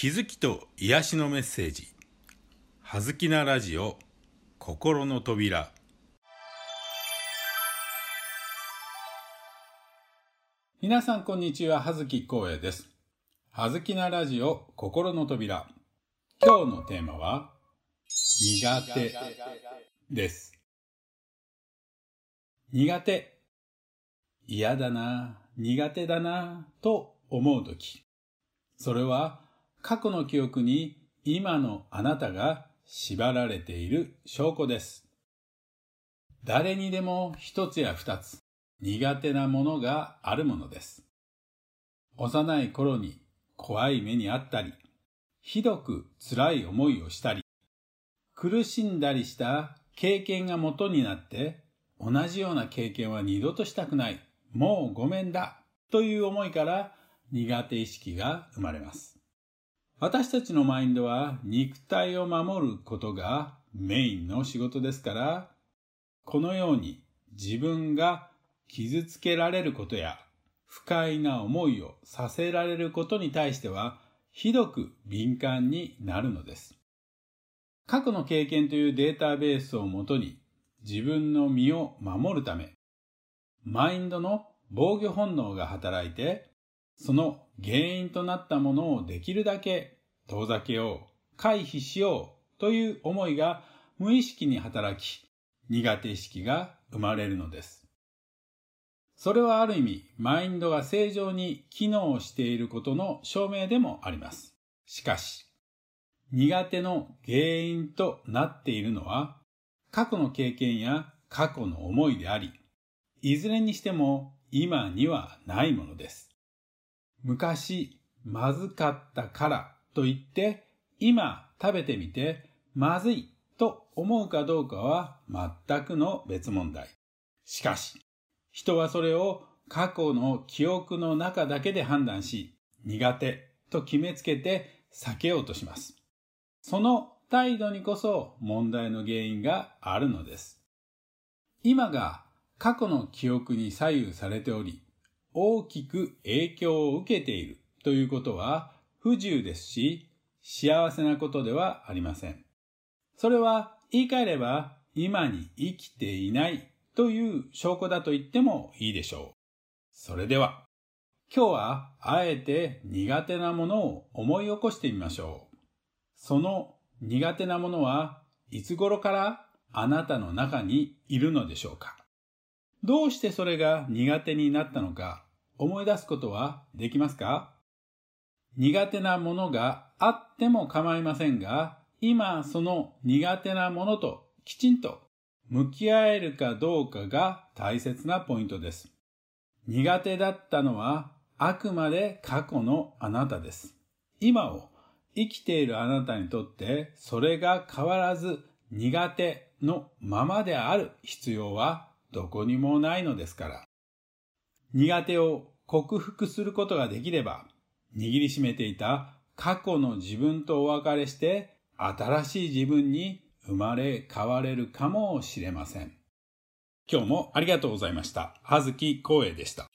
気づきと癒しのメッセージ「はずきなラジオ心の扉」皆さんこんにちは。葉月光栄です。はずきなラジオ心の扉。今日のテーマは苦手です。苦手。嫌だな。苦手だな。と思うときそれは過去の記憶に今のあなたが縛られている証拠です。誰にでも一つや二つ苦手なものがあるものです。幼い頃に怖い目にあったり、ひどく辛い思いをしたり、苦しんだりした経験が元になって、同じような経験は二度としたくない、もうごめんだ、という思いから苦手意識が生まれます。私たちのマインドは肉体を守ることがメインの仕事ですから、このように自分が傷つけられることや不快な思いをさせられることに対してはひどく敏感になるのです。過去の経験というデータベースをもとに自分の身を守るため、マインドの防御本能が働いてその原因となったものをできるだけ遠ざけよう、回避しようという思いが無意識に働き、苦手意識が生まれるのです。それはある意味、マインドが正常に機能していることの証明でもあります。しかし、苦手の原因となっているのは、過去の経験や過去の思いであり、いずれにしても今にはないものです。昔まずかったからと言って今食べてみてまずいと思うかどうかは全くの別問題。しかし、人はそれを過去の記憶の中だけで判断し、苦手と決めつけて避けようとします。その態度にこそ問題の原因があるのです。今が過去の記憶に左右されており、大きく影響を受けているということは不自由ですし、幸せなことではありません。それは言い換えれば今に生きていないという証拠だと言ってもいいでしょう。それでは、今日はあえて苦手なものを思い起こしてみましょう。その苦手なものはいつ頃からあなたの中にいるのでしょうかどうしてそれが苦手になったのか思い出すことはできますか？苦手なものがあっても構いませんが、今その苦手なものときちんと向き合えるかどうかが大切なポイントです。苦手だったのはあくまで過去のあなたです。今を生きているあなたにとってそれが変わらず苦手のままである必要はどこにもないのですから。苦手を克服することができれば、握りしめていた過去の自分とお別れして、新しい自分に生まれ変われるかもしれません。今日もありがとうございました。はずきこうえでした。